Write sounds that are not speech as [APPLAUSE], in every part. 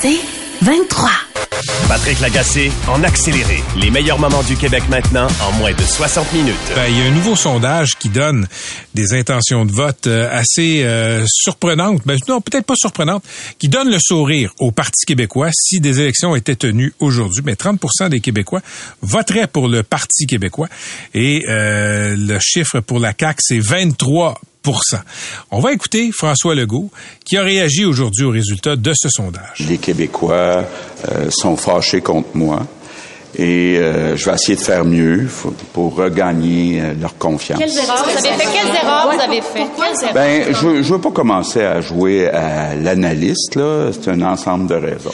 C'est 23. Patrick Lagacé en accéléré. Les meilleurs moments du Québec maintenant en moins de 60 minutes. Ben, il y a un nouveau sondage qui donne des intentions de vote euh, assez euh, surprenantes. Ben, non, peut-être pas surprenantes, qui donne le sourire au Parti québécois si des élections étaient tenues aujourd'hui. Mais 30 des Québécois voteraient pour le Parti québécois. Et euh, le chiffre pour la CAQ, c'est 23 on va écouter François Legault qui a réagi aujourd'hui aux résultats de ce sondage. Les Québécois euh, sont fâchés contre moi et euh, je vais essayer de faire mieux pour regagner euh, leur confiance. Quelles erreurs vous avez fait? Quelles erreurs vous avez fait? Ben, je ne veux pas commencer à jouer à l'analyste, là. C'est un ensemble de raisons.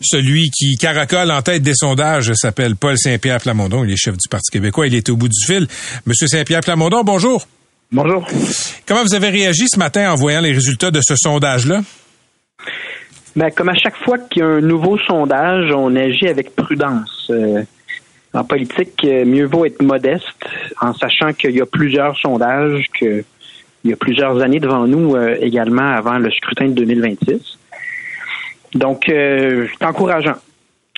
Celui qui caracole en tête des sondages s'appelle Paul Saint-Pierre Plamondon. Il est chef du Parti québécois. Il est au bout du fil. Monsieur Saint-Pierre Plamondon, bonjour. Bonjour. Comment vous avez réagi ce matin en voyant les résultats de ce sondage-là? Ben, comme à chaque fois qu'il y a un nouveau sondage, on agit avec prudence. Euh, en politique, euh, mieux vaut être modeste en sachant qu'il y a plusieurs sondages, qu'il y a plusieurs années devant nous euh, également avant le scrutin de 2026. Donc, c'est encourageant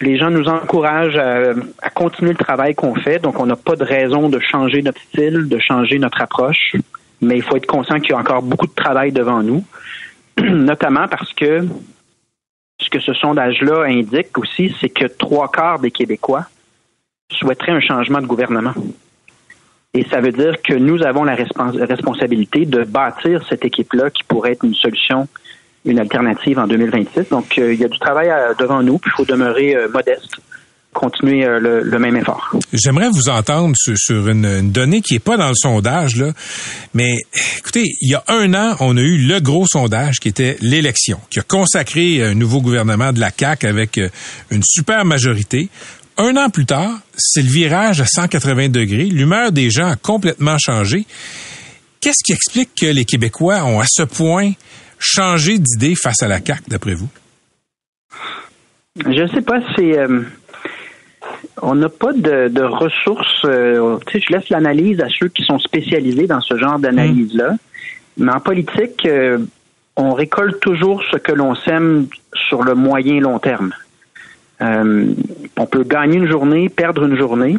les gens nous encouragent à, continuer le travail qu'on fait. Donc, on n'a pas de raison de changer notre style, de changer notre approche. Mais il faut être conscient qu'il y a encore beaucoup de travail devant nous, [CLEARS THROAT] notamment parce que ce que ce sondage-là indique aussi, c'est que trois quarts des Québécois souhaiteraient un changement de gouvernement. Et ça veut dire que nous avons la responsabilité de bâtir cette équipe-là qui pourrait être une solution une alternative en 2026. Donc, euh, il y a du travail euh, devant nous, puis il faut demeurer euh, modeste continuer le, même effort. J'aimerais vous entendre sur, une, donnée qui est pas dans le sondage là, mais écoutez, il y a un an, on a eu le gros sondage qui était l'élection, qui a consacré un nouveau gouvernement de la CAC avec une super majorité. Un an plus tard, c'est le virage à 180 degrés. L'humeur des gens a complètement changé. Qu'est-ce qui explique que les Québécois ont à ce point changer d'idée face à la CAQ, d'après vous? Je ne sais pas, c'est. Euh, on n'a pas de, ressources. Euh, je laisse l'analyse à ceux qui sont spécialisés dans ce genre d'analyse-là. Mais en politique, euh, on récolte toujours ce que l'on sème sur le moyen long terme. on peut gagner une journée, perdre une journée,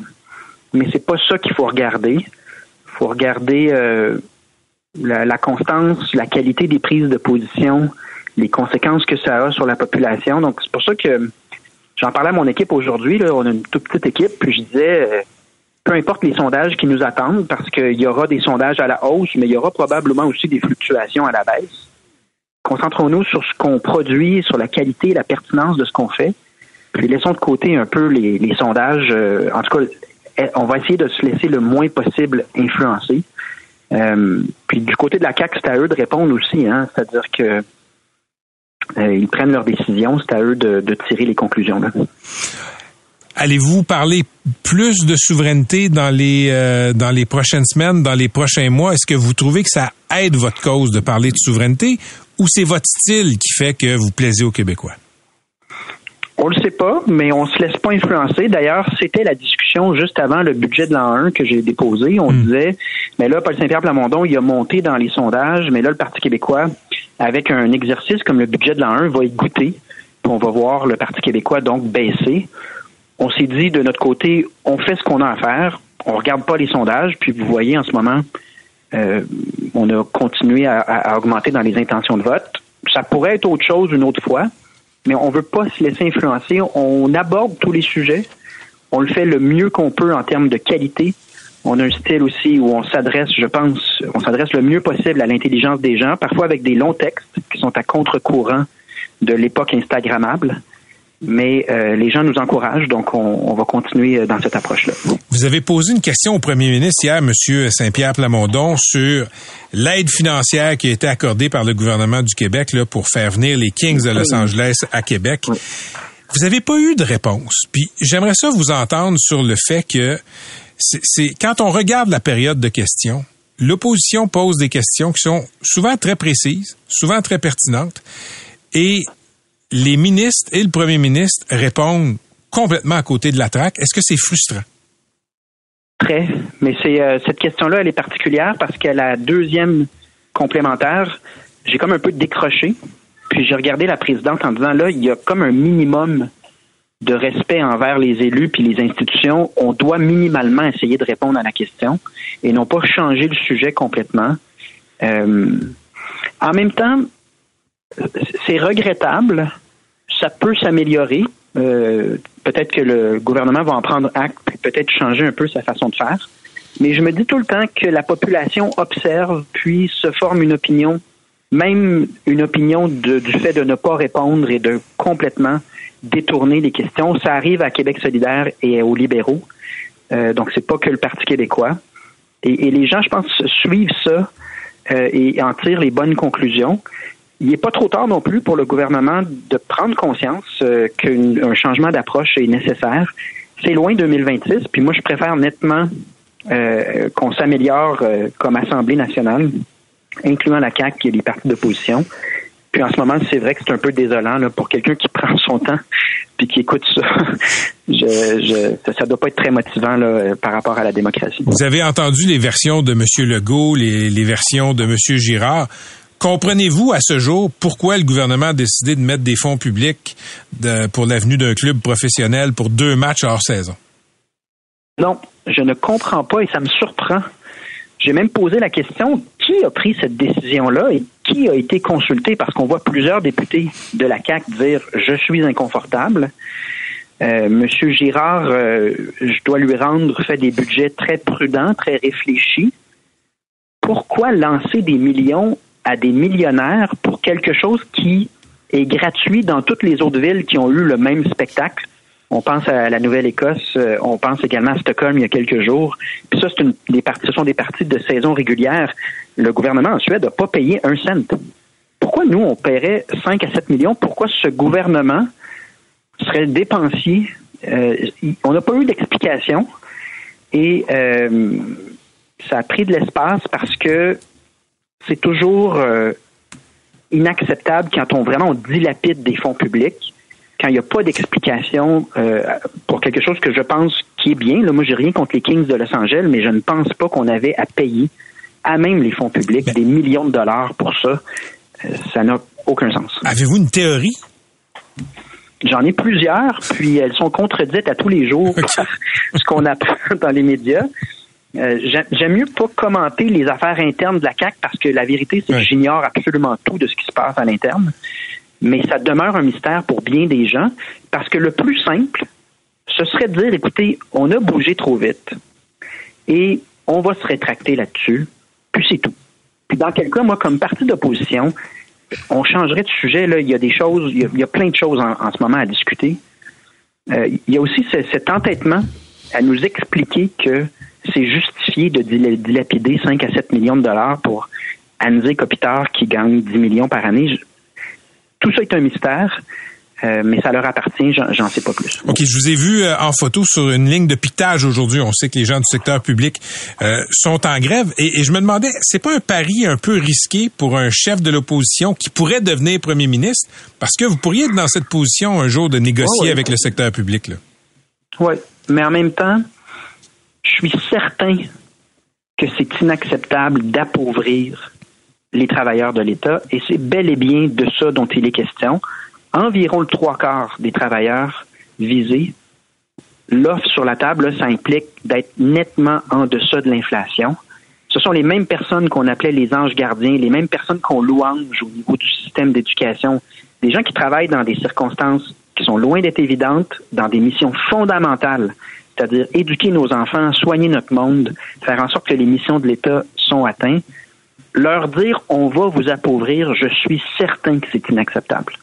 mais c'est pas ça qu'il faut regarder. Il faut regarder la, constance, la qualité des prises de position, les conséquences que ça a sur la population. Donc, c'est pour ça que j'en parlais à mon équipe aujourd'hui. On a une toute petite équipe, puis je disais, euh, peu importe les sondages qui nous attendent, parce qu'il y aura des sondages à la hausse, mais il y aura probablement aussi des fluctuations à la baisse. Concentrons-nous sur ce qu'on produit, sur la qualité et la pertinence de ce qu'on fait. Puis laissons de côté un peu les, sondages. Euh, en tout cas, eh, on va essayer de se laisser le moins possible influencer. Euh, puis du côté de la CAC, c'est à eux de répondre aussi, hein, c'est-à-dire que euh, ils prennent leurs décisions, c'est à eux de, tirer les conclusions. Allez-vous parler plus de souveraineté dans les euh, dans les prochaines semaines, dans les prochains mois? Est-ce que vous trouvez que ça aide votre cause de parler de souveraineté, ou c'est votre style qui fait que vous plaisez aux Québécois? On le sait pas, mais on se laisse pas influencer. D'ailleurs, c'était la discussion juste avant le budget de l'an 1 que j'ai déposé. On hmm. disait, mais là, Paul Saint-Pierre Plamondon, il a monté dans les sondages, mais là, le Parti québécois, avec un exercice comme le budget de l'an 1, va y goûter. Puis on va voir le Parti québécois donc baisser. On s'est dit, de notre côté, on fait ce qu'on a à faire. On regarde pas les sondages. Puis vous voyez, en ce moment, euh, on a continué à augmenter dans les intentions de vote. Ça pourrait être autre chose une autre fois mais on veut pas se laisser influencer. On aborde tous les sujets. On le fait le mieux qu'on peut en termes de qualité. On a un style aussi où on s'adresse, je pense, on s'adresse le mieux possible à l'intelligence des gens, parfois avec des longs textes qui sont à contre-courant de l'époque Instagrammable mais euh, les gens nous encouragent, donc on, va continuer euh, dans cette approche-là. Vous avez posé une question au premier ministre hier, M. Saint-Pierre Plamondon, sur l'aide financière qui a été accordée par le gouvernement du Québec là, pour faire venir les Kings de Los Angeles à Québec. Vous n'avez pas eu de réponse. Puis j'aimerais ça vous entendre sur le fait que c'est quand on regarde la période de questions, l'opposition pose des questions qui sont souvent très précises, souvent très pertinentes, et les ministres et le premier ministre répondent complètement à côté de la traque. Est-ce que c'est frustrant? Très. Mais c'est euh, cette question-là, elle est particulière parce qu'à la deuxième complémentaire, j'ai comme un peu décroché Puis j'ai regardé la présidente en disant, là, il y a comme un minimum de respect envers les élus puis les institutions. On doit minimalement essayer de répondre à la question et non pas changer le sujet complètement. Euh, en même temps, c'est regrettable. Ça peut s'améliorer. Euh, peut-être que le gouvernement va en prendre acte, peut-être changer un peu sa façon de faire. Mais je me dis tout le temps que la population observe, puis se forme une opinion, même une opinion du fait de ne pas répondre et de complètement détourner les questions. Ça arrive à Québec solidaire et aux libéraux. Euh, donc, c'est pas que le Parti québécois. Et, les gens, je pense, suivent ça euh, et en tirent les bonnes conclusions il n'est pas trop tard non plus pour le gouvernement de prendre conscience euh, qu'un changement d'approche est nécessaire. C'est loin 2026, puis moi je préfère nettement euh, qu'on s'améliore euh, comme Assemblée nationale, incluant la CAQ et les partis d'opposition. Puis en ce moment, c'est vrai que c'est un peu désolant là, pour quelqu'un qui [LAUGHS] prend son temps puis qui écoute ça. [LAUGHS] je, ça, doit pas être très motivant là, par rapport à la démocratie. Vous avez entendu les versions de M. Legault, les, les versions de M. Girard. Comprenez-vous à ce jour pourquoi le gouvernement a décidé de mettre des fonds publics pour l'avenue d'un club professionnel pour deux matchs hors saison? Non, je ne comprends pas et ça me surprend. J'ai même posé la question qui a pris cette décision-là et qui a été consulté? Parce qu'on voit plusieurs députés de la CAC dire je suis inconfortable. Euh, Monsieur Girard, euh, je dois lui rendre fait des budgets très prudents, très réfléchis. Pourquoi lancer des millions à des millionnaires pour quelque chose qui est gratuit dans toutes les autres villes qui ont eu le même spectacle. On pense à la Nouvelle-Écosse, euh, on pense également à Stockholm il y a quelques jours. Puis ça, c'est une, des parties, ce sont des parties de saison régulière. Le gouvernement en Suède n'a pas payé un cent. Pourquoi nous, on paierait 5 à 7 millions? Pourquoi ce gouvernement serait dépensier? Euh, on n'a pas eu d'explication et euh, ça a pris de l'espace parce que c'est toujours euh, inacceptable quand on vraiment dilapide des fonds publics, quand il n'y a pas d'explication euh, pour quelque chose que je pense qui est bien. Là, moi, j'ai rien contre les Kings de Los Angeles, mais je ne pense pas qu'on avait à payer à même les fonds publics des millions de dollars pour ça. Euh, ça n'a aucun sens. Avez-vous une théorie? J'en ai plusieurs, puis elles sont contredites à tous les jours par [LAUGHS] ce qu'on apprend dans les médias. Euh, j'aime mieux pas commenter les affaires internes de la CAC parce que la vérité, c'est que j'ignore absolument tout de ce qui se passe à l'interne. Mais ça demeure un mystère pour bien des gens parce que le plus simple, ce serait de dire, écoutez, on a bougé trop vite et on va se rétracter là-dessus, puis c'est tout. Puis dans quel cas, moi, comme parti d'opposition, on changerait de sujet. Là, il y a des choses, il y a, plein de choses en, ce moment à discuter. Euh, il y a aussi cet entêtement à nous expliquer que c'est justifié de dilapider 5 à 7 millions de dollars pour Anzé Kopitar qui gagne 10 millions par année. Tout ça est un mystère. Euh, mais ça leur appartient, j'en sais pas plus. OK, je vous ai vu euh, en photo sur une ligne de pitage aujourd'hui. On sait que les gens du secteur public euh, sont en grève et, je me demandais, c'est pas un pari un peu risqué pour un chef de l'opposition qui pourrait devenir premier ministre? Parce que vous pourriez être dans cette position un jour de négocier avec le secteur public là. Oui, mais en même temps, je suis certain que c'est inacceptable d'appauvrir les travailleurs de l'État et c'est bel et bien de ça dont il est question. Environ le trois quarts des travailleurs visés, l'offre sur la table, ça implique d'être nettement en deçà de l'inflation. Ce sont les mêmes personnes qu'on appelait les anges gardiens, les mêmes personnes qu'on louange au niveau du système d'éducation, des gens qui travaillent dans des circonstances qui sont loin d'être évidentes, dans des missions fondamentales c'est-à-dire éduquer nos enfants, soigner notre monde, faire en sorte que les missions de l'État sont atteintes, leur dire on va vous appauvrir, je suis certain que c'est inacceptable.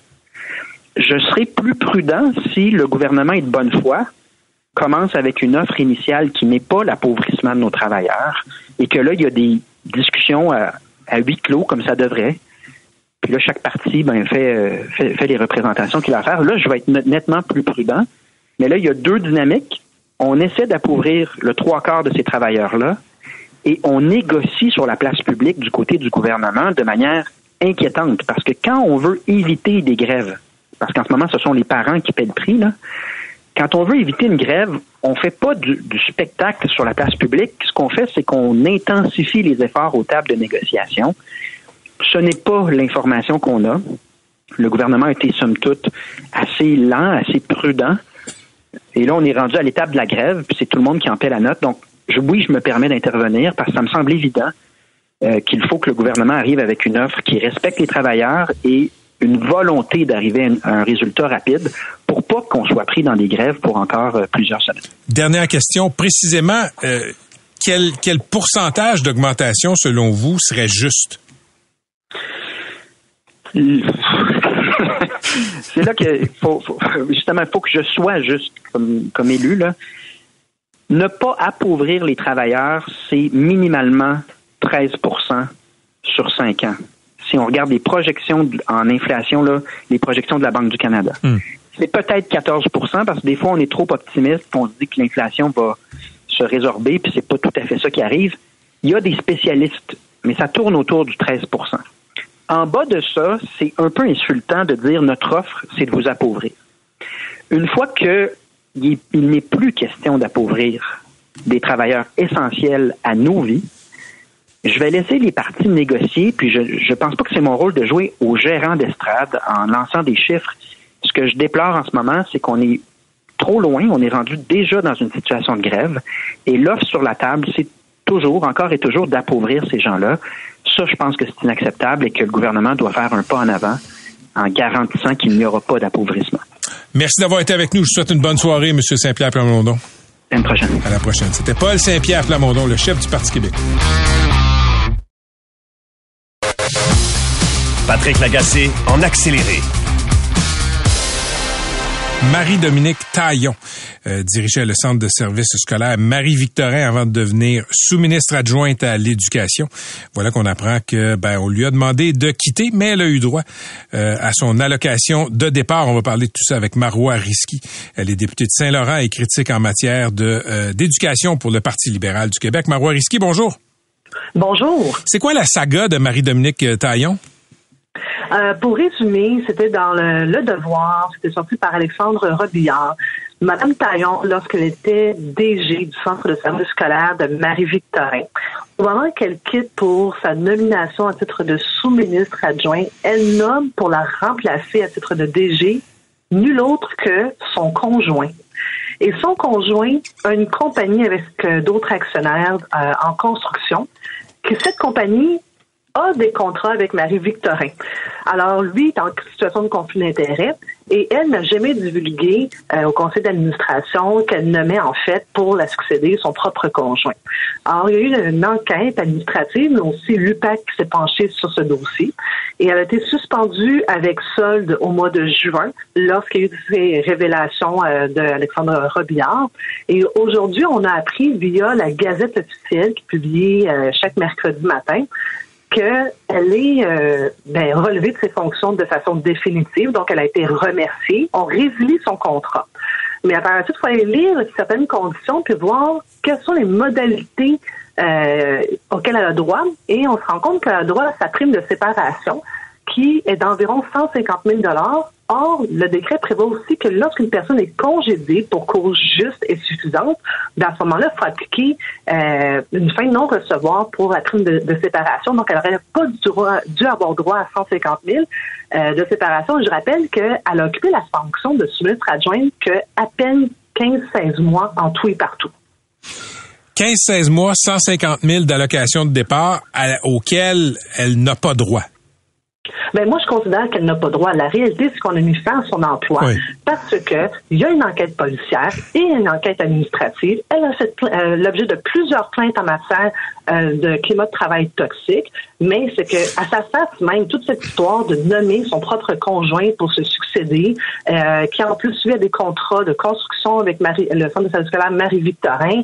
Je serai plus prudent si le gouvernement est de bonne foi, commence avec une offre initiale qui n'est pas l'appauvrissement de nos travailleurs, et que là, il y a des discussions à, huis clos, comme ça devrait. Puis là, chaque parti ben, fait, euh, fait, fait les représentations qu'il a à faire. Là, je vais être nettement plus prudent. Mais là, il y a deux dynamiques on essaie d'appauvrir le trois quarts de ces travailleurs-là et on négocie sur la place publique du côté du gouvernement de manière inquiétante parce que quand on veut éviter des grèves, parce qu'en ce moment ce sont les parents qui paient le prix, là, quand on veut éviter une grève, on fait pas du, du spectacle sur la place publique. Ce qu'on fait, c'est qu'on intensifie les efforts aux tables de négociation. Ce n'est pas l'information qu'on a. Le gouvernement a été, somme toute, assez lent, assez prudent. Et là, on est rendu à l'étape de la grève, puis c'est tout le monde qui en paie la note. Donc, oui, je me permets d'intervenir parce que ça me semble évident euh, qu'il faut que le gouvernement arrive avec une offre qui respecte les travailleurs et une volonté d'arriver à un résultat rapide pour pas qu'on soit pris dans des grèves pour encore euh, plusieurs semaines. Dernière question, précisément, euh, quel, quel pourcentage d'augmentation, selon vous, serait juste? [LAUGHS] C'est là que faut, faut, justement, il faut que je sois juste comme, comme élu. Là. Ne pas appauvrir les travailleurs, c'est minimalement 13% sur 5 ans. Si on regarde les projections en inflation, là, les projections de la Banque du Canada. Hmm. C'est peut-être 14% parce que des fois, on est trop optimiste, on se dit que l'inflation va se résorber, puis c'est pas tout à fait ça qui arrive. Il y a des spécialistes, mais ça tourne autour du 13 En bas de ça, c'est un peu insultant de dire notre offre, c'est de vous appauvrir. Une fois que il n'est plus question d'appauvrir des travailleurs essentiels à nos vies, je vais laisser les partis négocier, puis je ne pense pas que c'est mon rôle de jouer au gérant d'estrade en lançant des chiffres. Ce que je déplore en ce moment, c'est qu'on est trop loin, on est rendu déjà dans une situation de grève, et l'offre sur la table, c'est toujours, encore et toujours, d'appauvrir ces gens-là. Ça, je pense que c'est inacceptable et que le gouvernement doit faire un pas en avant en garantissant qu'il n'y aura pas d'appauvrissement. Merci d'avoir été avec nous. Je vous souhaite une bonne soirée, M. Saint-Pierre Plamondon. À la prochaine. À la prochaine. C'était Paul Saint-Pierre Plamondon, le chef du Parti québécois. Patrick Lagacé en accéléré. Marie-Dominique Taillon euh, dirigeait le centre de services scolaires Marie-Victorin avant de devenir sous-ministre adjointe à l'éducation. Voilà qu'on apprend que ben on lui a demandé de quitter, mais elle a eu droit euh, à son allocation de départ. On va parler de tout ça avec Marois Risky. Elle est députée de Saint-Laurent et critique en matière de euh, d'éducation pour le Parti libéral du Québec. Marois Risky, bonjour. Bonjour. C'est quoi la saga de Marie-Dominique Taillon? Euh, pour résumer, c'était dans le, Devoir, c'était sorti par Alexandre Robillard. Madame Taillon, lorsqu'elle était DG du Centre de service scolaire de Marie-Victorin, au moment qu'elle quitte pour sa nomination à titre de sous-ministre adjoint, elle nomme pour la remplacer à titre de DG nul autre que son conjoint. Et son conjoint a une compagnie avec euh, d'autres actionnaires euh, en construction, que cette compagnie des contrats avec Marie-Victorin. Alors, lui est en situation de conflit d'intérêt et elle n'a jamais divulgué euh, au conseil d'administration qu'elle nommait en fait pour la succéder son propre conjoint. Alors, il y a eu une enquête administrative, mais aussi l'UPAC qui s'est penché sur ce dossier et elle a été suspendue avec solde au mois de juin lorsqu'il y a eu ces révélations euh, d'Alexandre Robillard. Et aujourd'hui, on a appris via la Gazette officielle qui publie euh, chaque mercredi matin qu'elle est euh, ben, relevée de ses fonctions de façon définitive, donc elle a été remerciée. On résilie son contrat. Mais à part ça, il faut aller lire certaines conditions puis voir quelles sont les modalités euh, auxquelles elle a droit. Et on se rend compte qu'elle a droit à sa prime de séparation qui est d'environ 150 000 Or, le décret prévoit aussi que lorsqu'une personne est congédiée pour cause juste et suffisante, ben, à ce moment-là, il faut appliquer euh, une fin de non-recevoir pour la prime de, séparation. Donc, elle n'aurait pas dû, avoir droit à 150 000 euh, de séparation. Je rappelle qu'elle a occupé la fonction de sous-ministre adjointe qu'à peine 15-16 mois en tout et partout. 15-16 mois, 150 000 d'allocation de départ auxquelles elle n'a pas droit. Ben moi, je considère qu'elle n'a pas droit. La réalité, c'est qu'on a mis fin à son emploi parce que il y a une enquête policière et une enquête administrative. Elle a fait euh, l'objet de plusieurs plaintes en matière euh, de climat de travail toxique, mais c'est que à sa face même, toute cette histoire de nommer son propre conjoint pour se succéder, euh, qui en plus suivi des contrats de construction avec Marie, le centre de service scolaire Marie-Victorin,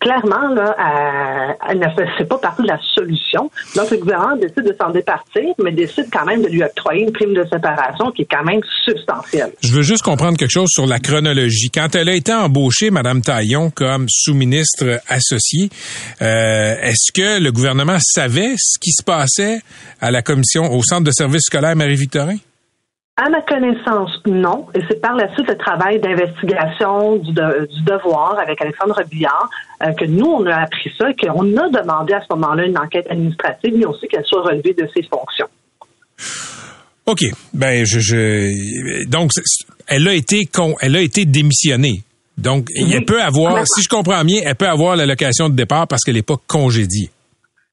clairement, là, elle ne fait pas partie de la solution. Donc, le gouvernement décide de s'en départir, mais décide quand même de lui octroyer une prime de séparation qui est quand même substantielle. Je veux juste comprendre quelque chose sur la chronologie. Quand elle a été embauchée, Mme Taillon, comme sous-ministre associée, euh, est-ce que le gouvernement savait ce qui se passait à la commission, au centre de services scolaires Marie-Victorin? À ma connaissance, non. Et c'est par la suite le travail d'investigation du, devoir avec Alexandre Billard euh, que nous, on a appris ça, qu'on a demandé à ce moment-là une enquête administrative, mais aussi qu'elle soit relevée de ses fonctions. OK. Ben, je, je donc, elle a été con, elle a été démissionnée. Donc, elle peut avoir, si je comprends bien, elle peut avoir l'allocation de départ parce qu'elle n'est pas congédiée.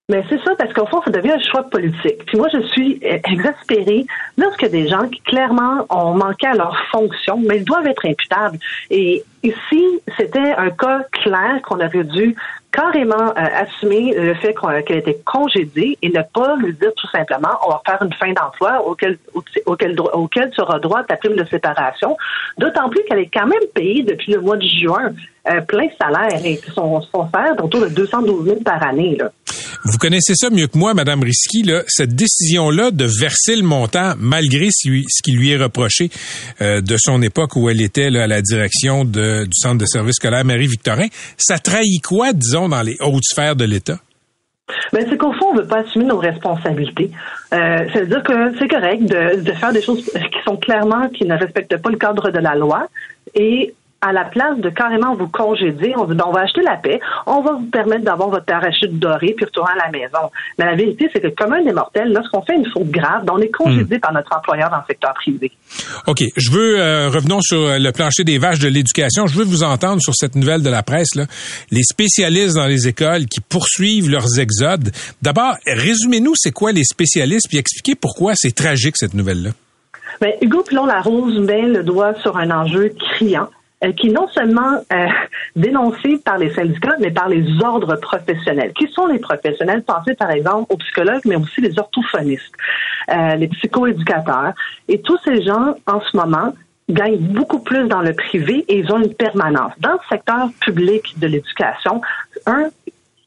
Mais c'est ça, parce qu'au fond, ça devient un choix politique. Puis moi, je suis exaspérée lorsque des gens qui clairement ont manqué à leur fonction, mais ils doivent être imputables. Et ici, c'était un cas clair qu'on aurait dû carrément euh, assumer le fait qu'elle était congédiée et ne pas lui dire tout simplement on va faire une fin d'emploi auquel, auquel, tu auras droit ta prime de séparation. D'autant plus qu'elle est quand même payée depuis le mois de juin euh, plein salaire et son, son salaire autour de 212 000 par année. Là. Vous connaissez ça mieux que moi, Madame Risky, là, cette décision-là de verser le montant malgré ce, qui lui est reproché euh, de son époque où elle était là, à la direction de, du centre de service scolaire Marie-Victorin, ça trahit quoi, disons, dans les hautes sphères de l'État? Ben, c'est qu'au fond, on ne veut pas assumer nos responsabilités. Euh, ça veut dire que c'est correct de, de faire des choses qui sont clairement, qui ne respectent pas le cadre de la loi et à la place de carrément vous congédier, on, on va acheter la paix, on va vous permettre d'avoir votre parachute doré puis retourner à la maison. Mais la vérité, c'est que comme un des mortels, lorsqu'on fait une faute grave, on est congédié hmm. par notre employeur dans le secteur privé. OK. Je veux, euh, revenons sur le plancher des vaches de l'éducation. Je veux vous entendre sur cette nouvelle de la presse, là. Les spécialistes dans les écoles qui poursuivent leurs exodes. D'abord, résumez-nous c'est quoi les spécialistes puis expliquez pourquoi c'est tragique cette nouvelle-là. Bien, Hugo Pilon-Larose met le doigt sur un enjeu criant. Euh, qui est non seulement euh, [LAUGHS] dénoncé par les syndicats, mais par les ordres professionnels. Qui sont les professionnels? Pensez par exemple aux psychologues, mais aussi les orthophonistes, euh, les psychoéducateurs. Et tous ces gens, en ce moment, gagnent beaucoup plus dans le privé et ils ont une permanence. Dans le secteur public de l'éducation, un,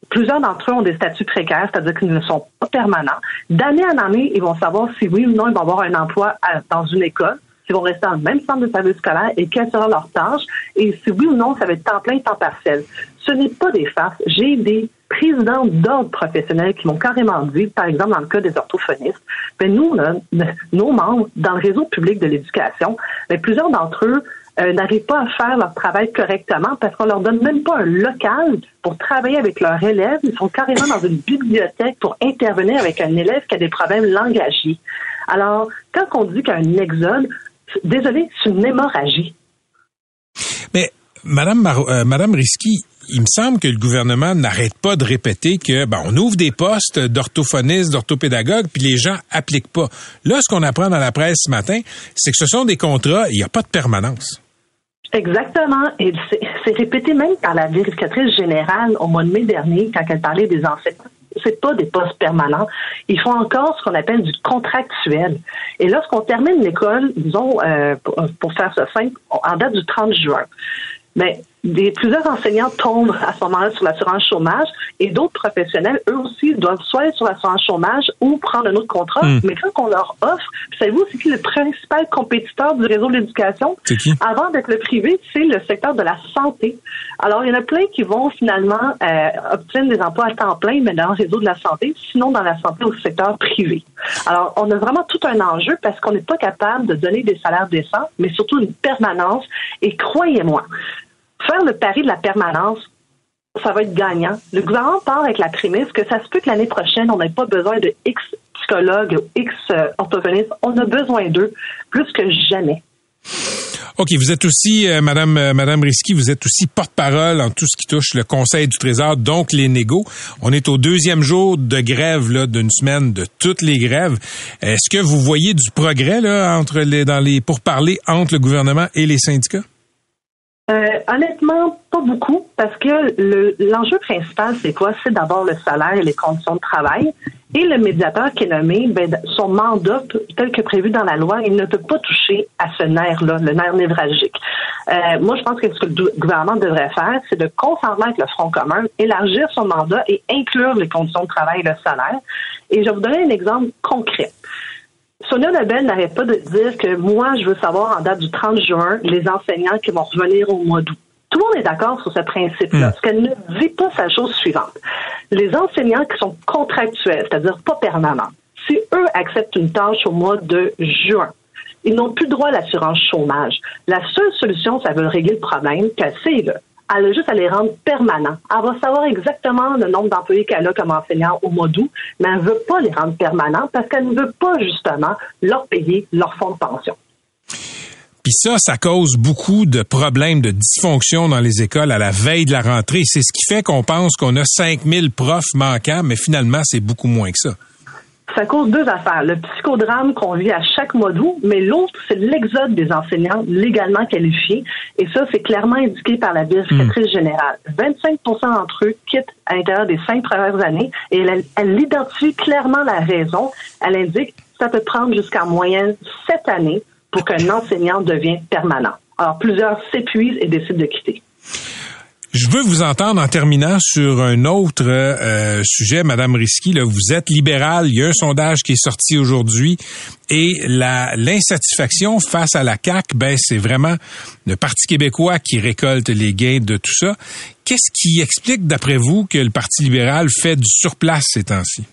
plusieurs d'entre eux ont des statuts précaires, c'est-à-dire qu'ils ne sont pas permanents. D'année en année, ils vont savoir si oui ou non ils vont avoir un emploi dans une école qui vont rester dans le même centre de service scolaire et quelles seront leurs tâches et si oui ou non ça va être temps plein, temps partiel. Ce n'est pas des farces. J'ai des présidents d'ordre professionnels qui m'ont carrément dit, par exemple dans le cas des orthophonistes, ben nous, nos membres dans le réseau public de l'éducation, ben plusieurs d'entre eux euh, n'arrivent pas à faire leur travail correctement parce qu'on leur donne même pas un local pour travailler avec leurs élèves. Ils sont carrément dans une bibliothèque pour intervenir avec un élève qui a des problèmes langagiers. Alors, quand on dit qu'il y a un exode, désolé, c'est une hémorragie. Mais Madame, euh, Madame Risky, il me semble que le gouvernement n'arrête pas de répéter que ben, on ouvre des postes d'orthophonistes, d'orthopédagogues, puis les gens appliquent pas. Là, ce qu'on apprend dans la presse ce matin, c'est que ce sont des contrats, il n'y a pas de permanence. Exactement. Et c'est répété même par la vérificatrice générale au mois de mai dernier, quand elle parlait des enseignants c'est pas des postes permanents. Ils font encore ce qu'on appelle du contractuel. Et lorsqu'on termine l'école, disons, euh, pour, faire ça simple, en date du 30 juin, mais des, plusieurs enseignants tombent à ce moment-là sur l'assurance chômage et d'autres professionnels, eux aussi, doivent soit être sur l'assurance chômage ou prendre un autre contrat. Hmm. Mais quand on leur offre, savez-vous, c'est qui le principal compétiteur du réseau de l'éducation? Avant d'être le privé, c'est le secteur de la santé. Alors, il y en a plein qui vont finalement euh, obtenir des emplois à temps plein, mais dans le réseau de la santé, sinon dans la santé au secteur privé. Alors, on a vraiment tout un enjeu parce qu'on n'est pas capable de donner des salaires décents, mais surtout une permanence. Et croyez-moi, faire le pari de la permanence, ça va être gagnant. Le gouvernement part avec la prémisse que ça se peut que l'année prochaine, on n'ait pas besoin de X psychologues ou X euh, orthophonistes. On a besoin d'eux plus que jamais. OK, vous êtes aussi, euh, Madame, euh, Madame Risky, vous êtes aussi porte-parole en tout ce qui touche le Conseil du Trésor, donc les négos. On est au deuxième jour de grève là d'une semaine de toutes les grèves. Est-ce que vous voyez du progrès là entre les dans les entre le gouvernement et les syndicats? Euh, honnêtement, pas beaucoup, parce que l'enjeu principal, c'est quoi? C'est d'abord le salaire et les conditions de travail. Et le médiateur qui est nommé, ben, son mandat, tel que prévu dans la loi, il ne peut pas toucher à ce nerf-là, le nerf névralgique. Euh, moi, je pense que ce que le gouvernement devrait faire, c'est de, conformément avec le Front commun, élargir son mandat et inclure les conditions de travail et le salaire. Et je vais vous donner un exemple concret. Sonia Lebel n'arrête pas de dire que moi, je veux savoir en date du 30 juin les enseignants qui vont revenir au mois d'août. Tout le monde est d'accord sur ce principe-là. Hmm. Ce qu'elle ne dit pas, c'est la chose suivante. Les enseignants qui sont contractuels, c'est-à-dire pas permanents, si eux acceptent une tâche au mois de juin, ils n'ont plus droit à l'assurance chômage. La seule solution, ça veut régler le problème, c'est elle a juste à les rendre permanents. Elle va savoir exactement le nombre d'employés qu'elle a comme enseignant au mois d'août, mais elle ne veut pas les rendre permanents parce qu'elle ne veut pas justement leur payer leur fonds de pension. Puis ça, ça cause beaucoup de problèmes, de dysfonction dans les écoles à la veille de la rentrée. C'est ce qui fait qu'on pense qu'on a 5000 profs manquants, mais finalement, c'est beaucoup moins que ça. Ça cause deux affaires. Le psychodrame qu'on vit à chaque mois d'août, mais l'autre, c'est l'exode des enseignants légalement qualifiés. Et ça, c'est clairement indiqué par la directrice générale. 25% d'entre eux quittent à l'intérieur des cinq premières années et elle, elle identifie clairement la raison. Elle indique que ça peut prendre jusqu'à moyenne sept années pour qu'un enseignant devienne permanent. Alors, plusieurs s'épuisent et décident de quitter. Je veux vous entendre en terminant sur un autre euh, sujet, Madame Risky. Là, vous êtes libérale. Il y a un sondage qui est sorti aujourd'hui et la l'insatisfaction face à la CAC, ben c'est vraiment le Parti québécois qui récolte les gains de tout ça. Qu'est-ce qui explique, d'après vous, que le Parti libéral fait du surplace ces temps-ci?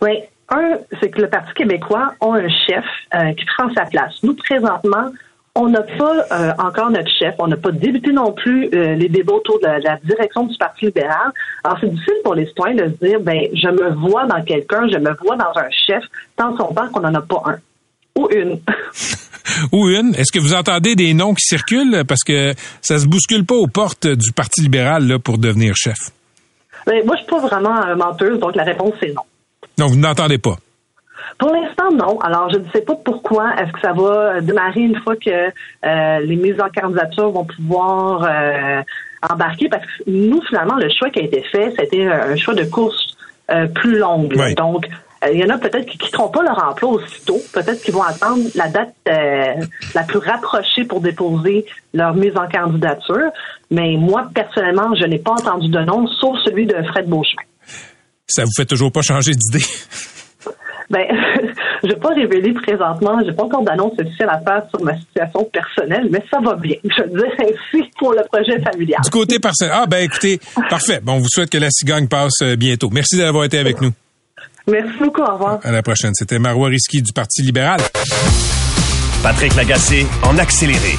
Oui, un, c'est que le Parti québécois a un chef euh, qui prend sa place. Nous, présentement, on n'a pas euh, encore notre chef. On n'a pas débuté non plus euh, les débats autour de la, direction du Parti libéral. Alors, c'est difficile pour les citoyens de se dire, ben, je me vois dans quelqu'un, je me vois dans un chef, tant son temps qu'on n'en a pas un. Ou une. [LAUGHS] Ou une. Est-ce que vous entendez des noms qui circulent? Parce que ça se bouscule pas aux portes du Parti libéral là, pour devenir chef. Ben, moi, je suis pas vraiment menteuse, donc la réponse, c'est non. Non, vous n'entendez pas. Pour l'instant, non. Alors, je ne sais pas pourquoi. Est-ce que ça va démarrer une fois que euh, les mises en candidature vont pouvoir euh, embarquer? Parce que nous, finalement, le choix qui a été fait, c'était un choix de course euh, plus longue. Donc, il y en a peut-être qui quitteront pas leur emploi aussitôt. Peut-être qu'ils vont attendre la date la plus rapprochée pour déposer leur mise en candidature. Mais moi, personnellement, je n'ai pas entendu de nom, sauf celui de Fred Beauchemin ça vous fait toujours pas changer d'idée? Ben, [LAUGHS] je vais pas révéler présentement, j'ai pas encore d'annonce officielle à faire sur ma situation personnelle, mais ça va bien. Je veux dire ainsi pour le projet familial. Du côté personnel. Ah, ben, écoutez, parfait. Bon, on vous souhaite que la cigogne passe euh, bientôt. Merci d'avoir été avec nous. Merci beaucoup. Au revoir. À la prochaine. C'était Marois Risky du Parti libéral. Patrick Lagacé en accéléré.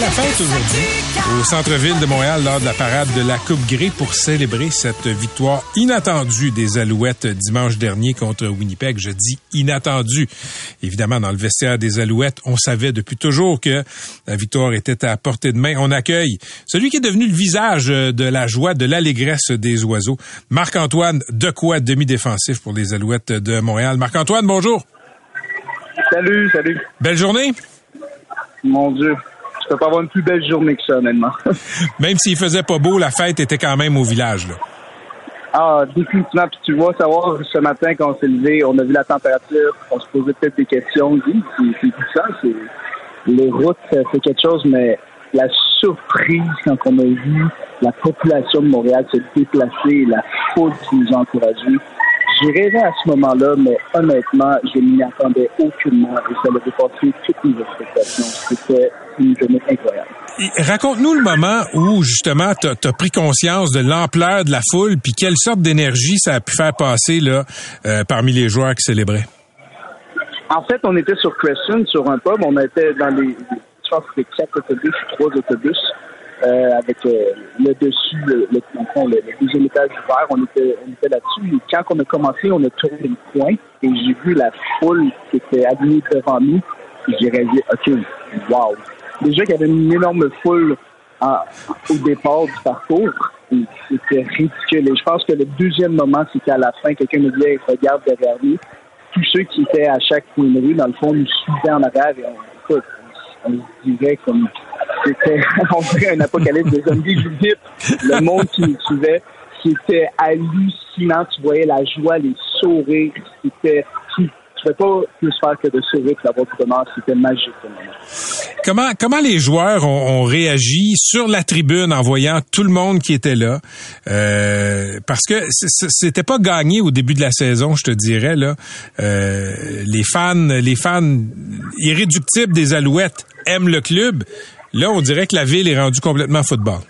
La fête aujourd'hui au centre-ville de Montréal lors de la parade de la Coupe Grey pour célébrer cette victoire inattendue des Alouettes dimanche dernier contre Winnipeg. Je dis inattendue. Évidemment, dans le vestiaire des Alouettes, on savait depuis toujours que la victoire était à portée de main. On accueille celui qui est devenu le visage de la joie, de l'allégresse des oiseaux, Marc-Antoine Decoy, demi-défensif pour les Alouettes de Montréal. Marc-Antoine, bonjour. Salut, salut. Belle journée. Mon Dieu. Je peux pas avoir une plus belle journée que ça, honnêtement. [LAUGHS] même s'il faisait pas beau, la fête était quand même au village, là. Ah, définitivement. Puis tu vois, savoir, ce matin, quand on s'est levé, on a vu la température, on se posait peut-être des questions. Oui, c'est ça. Les routes, c'est quelque chose, mais la surprise quand on a vu la population de Montréal se déplacer, la foule qui nous a encouragés, j'ai rêvé à ce moment-là, mais honnêtement, je n'y attendais aucunement et ça a dépassé toutes mes expectations. C'était une journée incroyable. Raconte-nous le moment où, justement, tu as, pris conscience de l'ampleur de la foule, puis quelle sorte d'énergie ça a pu faire passer là euh, parmi les joueurs qui célébraient? En fait, on était sur Crescent, sur un pub. On était dans les, je pense que quatre autobus, trois autobus. Euh, avec euh, le dessus, le, le, le, deuxième étage ouvert. On était, on était là-dessus. Et quand on a commencé, on a tourné le coin et j'ai vu la foule qui était alignée devant nous. J'ai réalisé, OK, wow. Déjà qu'il y avait une énorme foule au départ du parcours. C'était ridicule. Et je pense que le deuxième moment, c'était à la fin. Quelqu'un me disait, regarde derrière nous. Tous ceux qui étaient à chaque coin dans le fond, nous suivaient en arrière et on, écoute, on se dirait comme c'était, [LAUGHS] on dirait un apocalypse de zombies. le monde qui nous suivait, c'était hallucinant. Tu voyais la joie, les sourires. C'était, tu ne pas plus faire que de sourire pour l'avoir du C'était magique, Comment, comment les joueurs ont, réagi sur la tribune en voyant tout le monde qui était là? Euh, parce que c'était pas gagné au début de la saison, je te dirais là. Euh, les fans, les fans irréductibles des Alouettes aiment le club. Là, on dirait que la ville est rendue complètement football.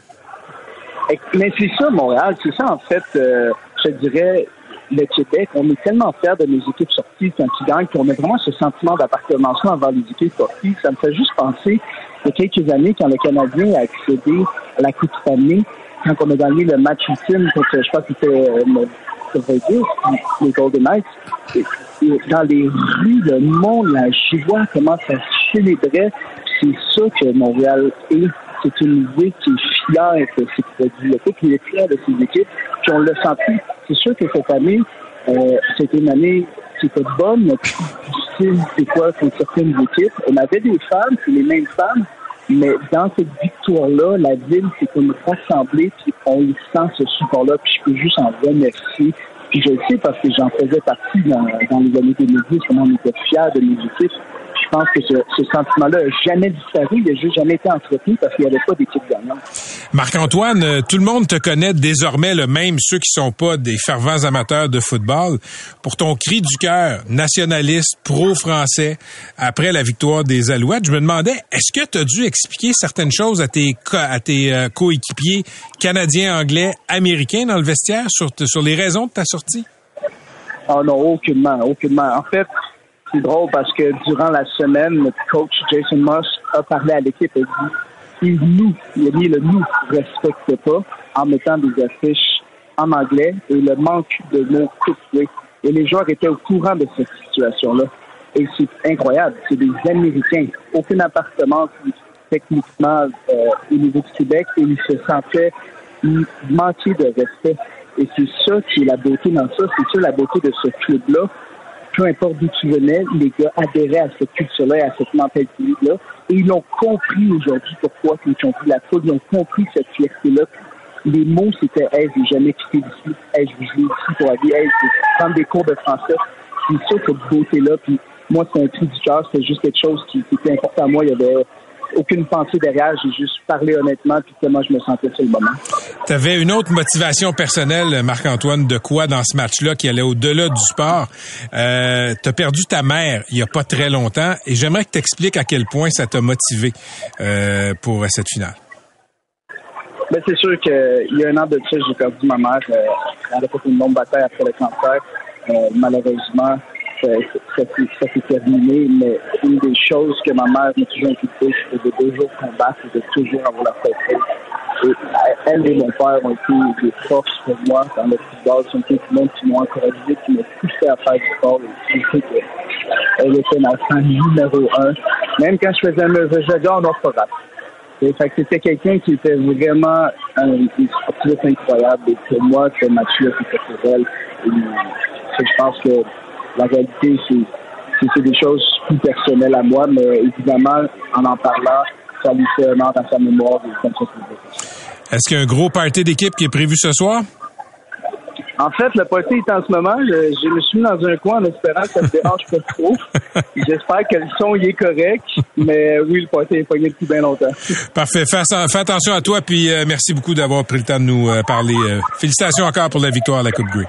Mais c'est ça, Montréal. C'est ça, en fait, euh, je dirais, le Québec. On est tellement fiers de nos équipes sorties quand ils gagnent qu'on a vraiment ce sentiment d'appartenance envers les équipes sorties. Ça me fait juste penser il y a quelques années quand le Canadien a accédé à la Coupe Stanley, quand on a gagné le match ultime je pense que c'était euh, les Golden Knights. Dans les rues, le monde, la joie commence à célébrer. C'est ça que Montréal est c'est une ville qui est fière de ses produits qui est fière de ses équipes, puis on l'a senti. C'est sûr que cette année, euh, c'était une année qui était bonne, mais plus difficile, c'est quoi, pour certaines équipes. On avait des femmes, c'est les mêmes femmes, mais dans cette victoire-là, la ville s'est comme rassemblée, puis on sent ce support-là, puis je peux juste en remercier. Puis je le sais parce que j'en faisais partie dans, dans les années 2010, comment on était fiers de nos équipes je pense que ce, sentiment-là n'a jamais disparu, il n'a juste jamais été entretenu parce qu'il n'y avait pas d'équipe gagnante. Marc-Antoine, euh, tout le monde te connaît désormais, le même ceux qui sont pas des fervents amateurs de football, pour ton cri du cœur nationaliste, pro-français, après la victoire des Alouettes. Je me demandais, est-ce que tu as dû expliquer certaines choses à tes, à tes euh, coéquipiers canadiens, anglais, américains dans le vestiaire sur, sur les raisons de ta sortie? Ah non, aucunement, aucunement. En fait, c'est drôle parce que durant la semaine, notre coach Jason Moss a parlé à l'équipe et dit nous, il a mis le nous respecte pas en mettant des affiches en anglais et le manque de mots couplés. Et les joueurs étaient au courant de cette situation-là. Et c'est incroyable. C'est des Américains. Aucun appartement techniquement euh, au niveau du Québec et ils se sentaient manquer de respect. Et c'est ça qui est la beauté dans ça. C'est ça la beauté de ce club-là peu importe d'où tu venais, les gars adhéraient à cette culture-là à cette mentalité-là. Et ils l'ont compris aujourd'hui pourquoi ils ont pris la foule, ils ont compris cette fierté-là. Les mots, c'était Hey, j'ai jamais quitté ici. Hey, je vis ici pour aller. Hey, je prendre des cours de français. C'est ça, cette beauté-là. Puis moi, c'est un cri du cœur. C'est juste quelque chose qui, qui était important à moi. Il y avait aucune pensée derrière. J'ai juste parlé honnêtement puis comment je me sentais sur le moment. Tu avais une autre motivation personnelle, Marc-Antoine, de quoi dans ce match-là qui allait au-delà du sport? Euh, tu as perdu ta mère il y a pas très longtemps et j'aimerais que tu expliques à quel point ça t'a motivé euh, pour cette finale. Ben, c'est sûr qu'il y a un an de ça, j'ai perdu ma mère. Euh, elle a fait une longue bataille après le cancer. Euh, malheureusement, ça, s'est terminé, mais une des choses que ma mère m'a toujours inculqué, c'était de toujours combattre et de toujours avoir la tête et elle et mon père ont été des forces pour moi dans le football. Sont été monde qui m'ont encouragé, qui m'ont poussé à faire du sport. Qu'elle était ma famille numéro un. Même quand je faisais un mauvais jeu, pas grave. Et fait c'était quelqu'un qui était vraiment un, sportif incroyable. Et pour moi, ce match-là, c'était pour elle. Et, je pense que la réalité, c'est des choses plus personnelles à moi, mais évidemment, en en parlant, ça lui fait honneur à sa mémoire. Est-ce qu'il y a un gros party d'équipe qui est prévu ce soir? En fait, le party est en ce moment. Je, me suis mis dans un coin en espérant que ça ne dérange pas trop. [LAUGHS] J'espère que le son y est correct. Mais oui, le party est pogné depuis bien longtemps. Parfait. Fais, attention à toi. Puis euh, merci beaucoup d'avoir pris le temps de nous euh, parler. Euh, félicitations encore pour la victoire à la Coupe Grey.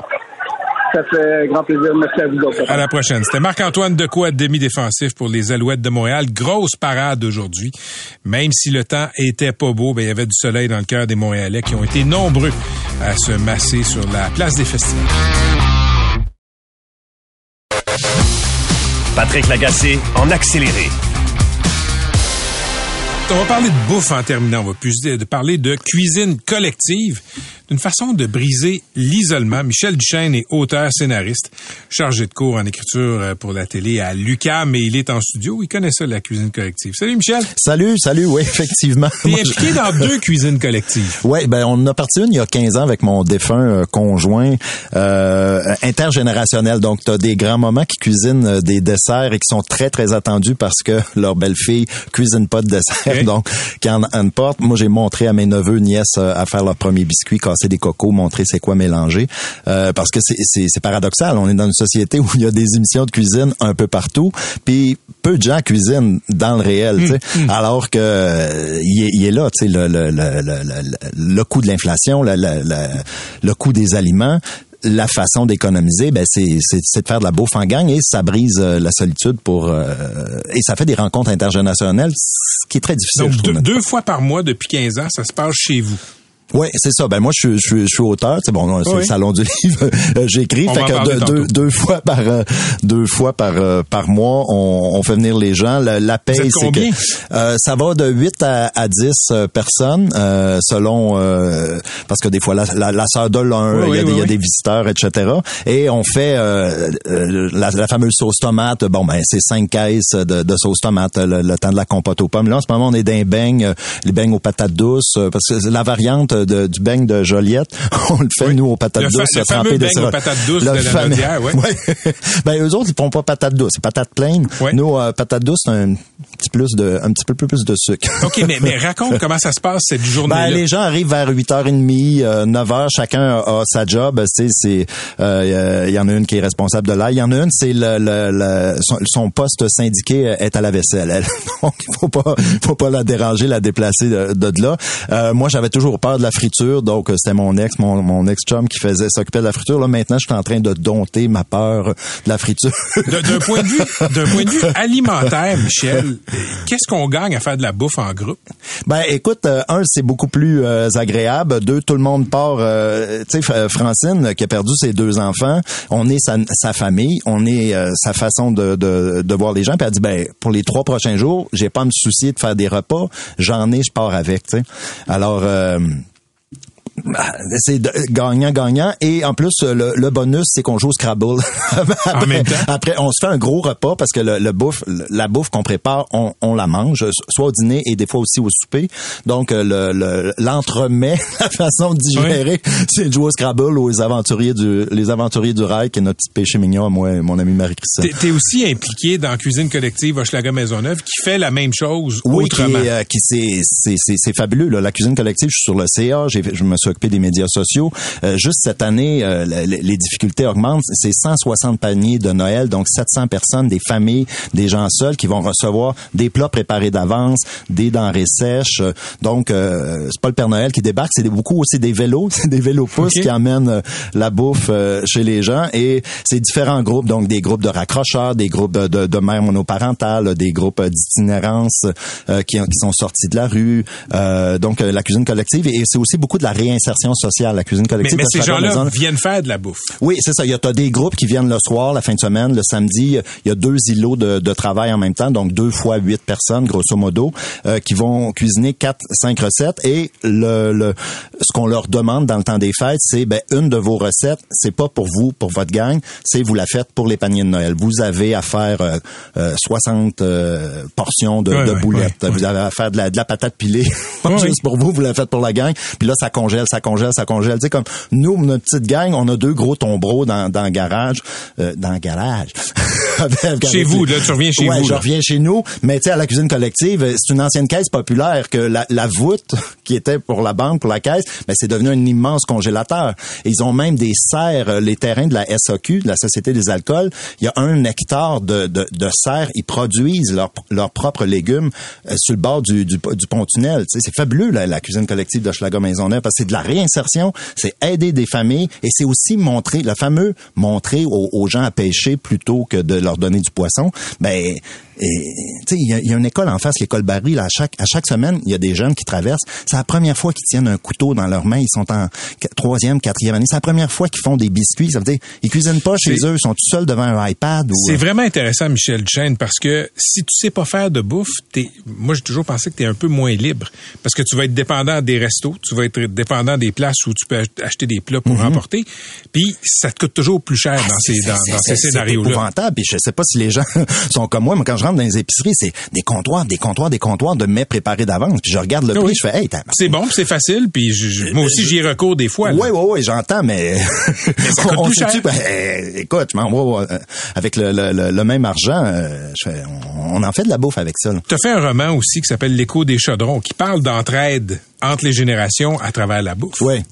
Ça fait grand plaisir. Merci à vous autres. À la prochaine. C'était Marc-Antoine Decoy, demi-défensif pour les Alouettes de Montréal. Grosse parade aujourd'hui. Même si le temps était pas beau, ben, il y avait du soleil dans le cœur des Montréalais qui ont été nombreux à se masser sur la place des festivals. Patrick Lagacé en accéléré. On va parler de bouffe en terminant. On va plus de parler de cuisine collective d'une façon de briser l'isolement. Michel Duchesne est auteur, scénariste, chargé de cours en écriture euh, pour la télé à l'UQAM et il est en studio. Il connaît ça, la cuisine collective. Salut Michel. Salut, salut, oui, effectivement. T'es impliqué dans deux [LAUGHS] cuisines collectives. Oui, ben on en a parti une il y a 15 ans avec mon défunt euh, conjoint euh, intergénérationnel. Donc, tu as des grands-mamans qui cuisinent euh, des desserts et qui sont très, très attendus parce que [LAUGHS] leur belle-fille cuisine pas de dessert. Donc, quand en porte, moi j'ai montré à mes neveux, nièces à faire leur premier biscuit des cocos, montrer c'est quoi mélanger. Euh, parce que c'est paradoxal. On est dans une société [LAUGHS] où il y a des émissions de cuisine un peu partout, puis peu de gens cuisinent dans le réel. Mmh, mmh. Alors que euh, il, est, là, le, le, le, le, coût de l'inflation, le, le, coût des aliments la façon d'économiser, ben c'est, de faire de la bouffe en gang et ça brise euh, la solitude pour et ça fait des rencontres intergénérationnelles, ce qui est très difficile. Donc deux, deux fois par mois depuis 15 ans, ça se passe chez vous? Oui, c'est ça. Ben moi, je, suis- je, suis- je suis auteur. C'est bon, c'est Oui. le salon du [LAUGHS] livre. Euh, J'écris. Fait que deux, deux, fois par euh, deux fois par euh, par mois, on, on fait venir les gens. La, la paye, c'est que euh, ça va de 8 à, à 10 euh, personnes euh, selon euh, parce que des fois la, la, la sœur de l'un, Oui, il y a, oui, des, oui, il y a oui. des visiteurs, etc. Et on fait la, la fameuse sauce tomate. Bon, ben c'est cinq caisses de, de sauce tomate le, le temps de la compote aux pommes. Là, en ce moment, on est beignes, euh, les beignes aux patates douces, parce que la variante de, du beigne de Joliette, [LAUGHS] on le fait Oui. nous aux patates Le douces, le trempé de sirop. patates douces Le de la fameux- Naudière, ouais. [LAUGHS] Ouais. ben eux autres, ils font pas patates douces, c'est patates pleines. Ouais. Nous, euh, patates douces, c'est un petit plus de, un petit peu plus de sucre. OK, mais, mais [LAUGHS] raconte comment ça se passe cette journée-là. Ben, les gens arrivent vers 8h30, euh, 9h, chacun a, a sa job. Sais, c'est euh, il y en a une qui est responsable de l'ail, il y en a une c'est le, le- le- son, son poste syndiqué est à la vaisselle. Elle. [LAUGHS] Donc il faut pas faut pas la déranger, la déplacer de, de là. Euh, moi j'avais toujours peur de la friture, donc euh, c'était mon ex mon, mon ex chum qui faisait s'occuper de la friture. Là maintenant je suis en train de dompter ma peur de la friture. D'un point de vue, d'un point de vue [LAUGHS] alimentaire, Michel, qu'est-ce qu'on gagne à faire de la bouffe en groupe? Ben écoute, euh, un c'est beaucoup plus euh, agréable. Deux, tout le monde part. euh, tu sais, Fra- Francine qui a perdu ses deux enfants, on est sa, sa famille, on est euh, sa façon de, de, de voir les gens. Puis elle dit ben pour les trois prochains jours, j'ai pas à me soucier de faire des repas. J'en ai, je pars avec. Tu sais. Alors. Euh, c'est gagnant-gagnant. Et en plus, le, le bonus, c'est qu'on joue au Scrabble. [LAUGHS] après, même temps? après, on se fait un gros repas parce que le, le bouffe, la bouffe qu'on prépare, on, on la mange, soit au dîner et des fois aussi au souper. Donc, le, le- l'entremet, [LAUGHS] la façon de digérer, c'est de jouer au Scrabble ou les aventuriers du, les aventuriers du rail, qui est notre petit péché mignon à moi et mon ami Marie-Christine. T'es, aussi impliqué dans Cuisine collective Hochelaga Maisonneuve qui fait la même chose Oui, qui, autrement. euh, qui c'est c'est c'est c'est fabuleux là. La cuisine collective, je suis sur le CA, j'ai je me suis occupé des médias sociaux. Euh, juste cette année, euh, les difficultés augmentent. C'est 160 paniers de Noël, donc 700 personnes, des familles, des gens seuls qui vont recevoir des plats préparés d'avance, des denrées sèches. Euh, Donc euh, c'est pas le Père Noël qui débarque, c'est beaucoup aussi des vélos, [LAUGHS] c'est des vélos pousses Ok. qui amènent euh, la bouffe euh, chez les gens et c'est différents groupes, donc des groupes de raccrocheurs, des groupes de, de, mères monoparentales, des groupes d'itinérance qui, qui sont sortis de la rue, donc la cuisine collective et c'est aussi beaucoup de la réinsertion sociale, la cuisine collective. mais ces gens-là viennent faire de la bouffe. oui, c'est ça. Il y a t'as des groupes qui viennent le soir, la fin de semaine, le samedi. Il y a deux îlots de, de travail en même temps, donc deux fois huit personnes, grosso modo, euh, qui vont cuisiner quatre, cinq recettes. Et le, le ce qu'on leur demande dans le temps des fêtes, c'est ben une de vos recettes, c'est pas pour vous, pour votre gang, c'est vous la faites pour les paniers de Noël. Vous avez à faire euh, euh, 60 euh, portions de, Ouais, de boulettes. ouais, vous avez à faire de la, de la patate pilée, pas [LAUGHS] juste pour vous, vous la faites pour la gang. Puis là, ça congèle, ça congèle, ça congèle. Tu sais, comme nous, notre petite gang, on a deux gros tombereaux dans, dans le garage. Euh, dans le garage. [LAUGHS] Chez vous, là, tu reviens chez ouais, vous, je là. reviens chez nous. Mais tu sais, à la cuisine collective, euh, c'est une ancienne caisse populaire que la, la voûte [LAUGHS] qui était pour la banque, pour la caisse, ben, c'est devenu un immense congélateur. Et ils ont même des serres, euh, les terrains de la SAQ, de la Société des alcools. Il y a un hectare de, de, de serres. Ils produisent leurs leurs propres légumes euh, sur le bord du, du, du pont-tunnel. Tu sais, c'est fabuleux, la, la cuisine collective de Schlager Maisonneuve, parce que de la réinsertion, c'est aider des familles et c'est aussi montrer, le fameux montrer aux, gens à pêcher plutôt que de leur donner du poisson. Ben, et, tu sais, il y, a- y a une école en face, l'école Barry, là, à chaque, à chaque semaine, il y a des jeunes qui traversent. C'est la première fois qu'ils tiennent un couteau dans leurs mains. Ils sont en troisième, quatrième année. C'est la première fois qu'ils font des biscuits. Ça veut dire, ils cuisinent pas chez C'est- eux. Ils sont tout seuls devant un iPad ou, C'est euh, vraiment intéressant, Michel Duchesne, parce que si tu sais pas faire de bouffe, t'es, moi, j'ai toujours pensé que tu es un peu moins libre. Parce que tu vas être dépendant des restos, tu vas être dépendant des places où tu peux ach- acheter des plats pour emporter. Puis, ça te coûte toujours plus cher dans ces, dans, C'est- dans c'est- ces c'est scénarios-là. épouvantable. Puis je sais pas si les gens [LAUGHS] sont comme moi, mais quand je rentre dans les épiceries, c'est des comptoirs, des comptoirs, des comptoirs de mets préparés d'avance. Puis je regarde le Ah prix, oui. je fais, hey, t'as... C'est bon, c'est facile, puis je- je- moi aussi, j'y recours des fois. Oui, oui, oui, j'entends, [LAUGHS] mais, ça coûte [LAUGHS] on plus cher. ben, euh, écoute, je m'en euh, avec le, le, le, le même argent, euh, je fais, on, on en fait de la bouffe avec ça. Tu as fait un roman aussi qui s'appelle L'écho des chaudrons, qui parle d'entraide entre les générations à travers la bouffe. Oui.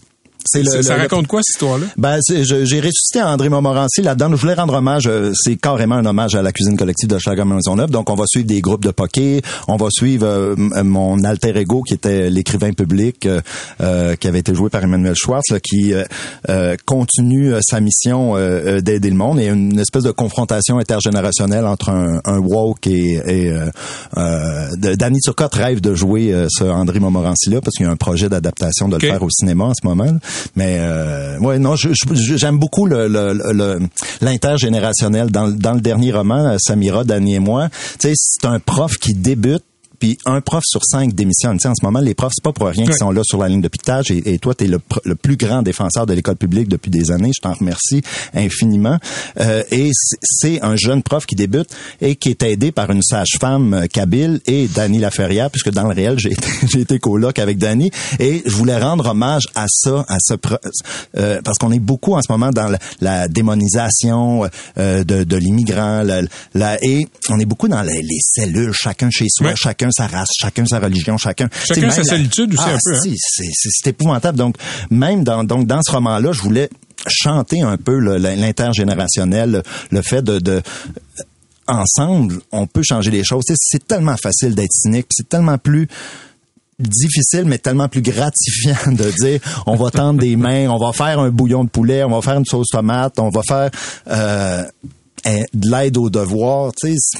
C'est le, ça le- raconte quoi, cette histoire-là? Ben, j'ai ressuscité André Montmorency là-dedans. Je voulais rendre hommage. euh, C'est carrément un hommage à la cuisine collective de Schlager Maisonneuve. Donc, on va suivre des groupes de poké. On va suivre euh, m- mon alter ego qui était l'écrivain public, euh, euh, qui avait été joué par Emmanuel Schwartz, là, qui euh, euh, continue euh, sa mission euh, euh, d'aider le monde et une espèce de confrontation intergénérationnelle entre un, un woke et, et euh, euh, Danny Turcotte rêve de jouer euh, ce André Montmorency là parce qu'il y a un projet d'adaptation de le faire au cinéma en ce moment. Mais euh, ouais, non, je- je- j'aime beaucoup le, le, le- l'intergénérationnel. Dans, le- dans le dernier roman, euh, Samira, Danny et moi, c'est un prof qui débute puis un prof sur cinq démissionne. Tu sais, en ce moment, les profs, c'est pas pour rien qu'ils sont là sur la ligne de piquetage. Et, et toi, tu es le, le plus grand défenseur de l'école publique depuis des années. Je t'en remercie infiniment. Euh, et c'est- un jeune prof qui débute et qui est aidé par une sage-femme euh, kabyle et Dany Laferrière, puisque dans le réel, j'ai été, [LAUGHS] été coloc avec Dany. Et je voulais rendre hommage à ça, à ce euh, parce qu'on est beaucoup en ce moment dans la, la démonisation euh, de, de l'immigrant, la, la- et on est beaucoup dans les, les cellules, chacun chez soi, chacun sa race, chacun sa religion, chacun Chacun sa même la- solitude aussi Ah, un peu, hein. si, c'est épouvantable. Donc même dans donc dans ce roman-là, je voulais chanter un peu l'intergénérationnel, le, le fait de, de ensemble, on peut changer les choses. C'est tellement facile d'être cynique, c'est tellement plus difficile mais tellement plus gratifiant de dire on va tendre des mains, on va faire un bouillon de poulet, on va faire une sauce tomate, on va faire euh, de l'aide tu sais.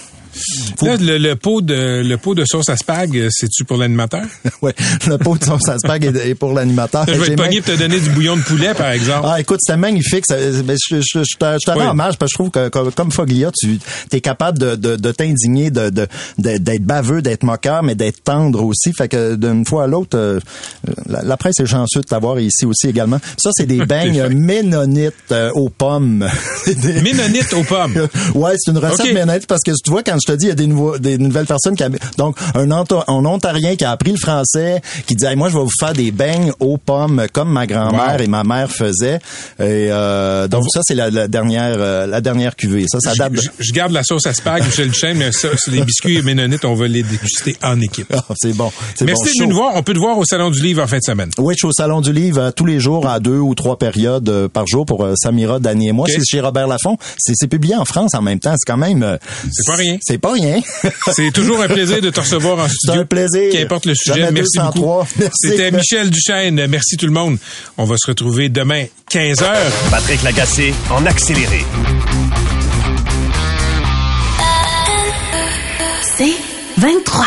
Faut- Là, le, le pot de le pot de sauce à spag, euh, c'est-tu pour l'animateur? [LAUGHS] ouais, le pot de sauce à spag est, est pour l'animateur. Je vais pogné pour te donner du bouillon de poulet, par exemple. Ah, écoute, c'était magnifique. Ça- ben, je, je, je, te, je te Oui. hommage parce que je trouve que comme, comme Foglia, tu es capable de, de, de t'indigner, de, de, d'être baveux, d'être moqueur, mais d'être tendre aussi. Fait que d'une fois à l'autre, euh, la, la presse est chanceuse de t'avoir ici aussi également. Ça, c'est des [LAUGHS] beignes ménonites euh, aux pommes. [LAUGHS] Des- Ménonite aux pommes. Ouais, c'est une recette ménonite parce que tu vois quand je te dis il y a des nouveaux des nouvelles personnes qui donc un, un ontarien qui a appris le français qui dit Hey, moi je vais vous faire des beignes aux pommes comme ma grand-mère Wow. et ma mère faisaient et euh, donc ça c'est la, la dernière euh, la dernière cuvée ça ça date de... Je, je garde la sauce à spag, Michel Duchesne, mais ça, c'est les biscuits ménonites, on va les déguster en équipe. Ah, c'est bon Merci bon, venu nous voir. On peut te voir au Salon du Livre en fin de semaine. Oui, je suis au Salon du Livre euh, tous les jours à deux ou trois périodes euh, par jour pour euh, Samira, Dany et moi. C'est chez Robert Laffont. C'est publié en France en même temps. C'est quand même... C'est pas rien. C'est pas rien. [LAUGHS] C'est toujours un plaisir de te recevoir en studio. un plaisir. Qu'importe le sujet. Jamais Merci 203. beaucoup. [LAUGHS] Merci. C'était Michel Duchesne. Merci tout le monde. On va se retrouver demain, 15 h Patrick Lagacé en accéléré. C'est 23.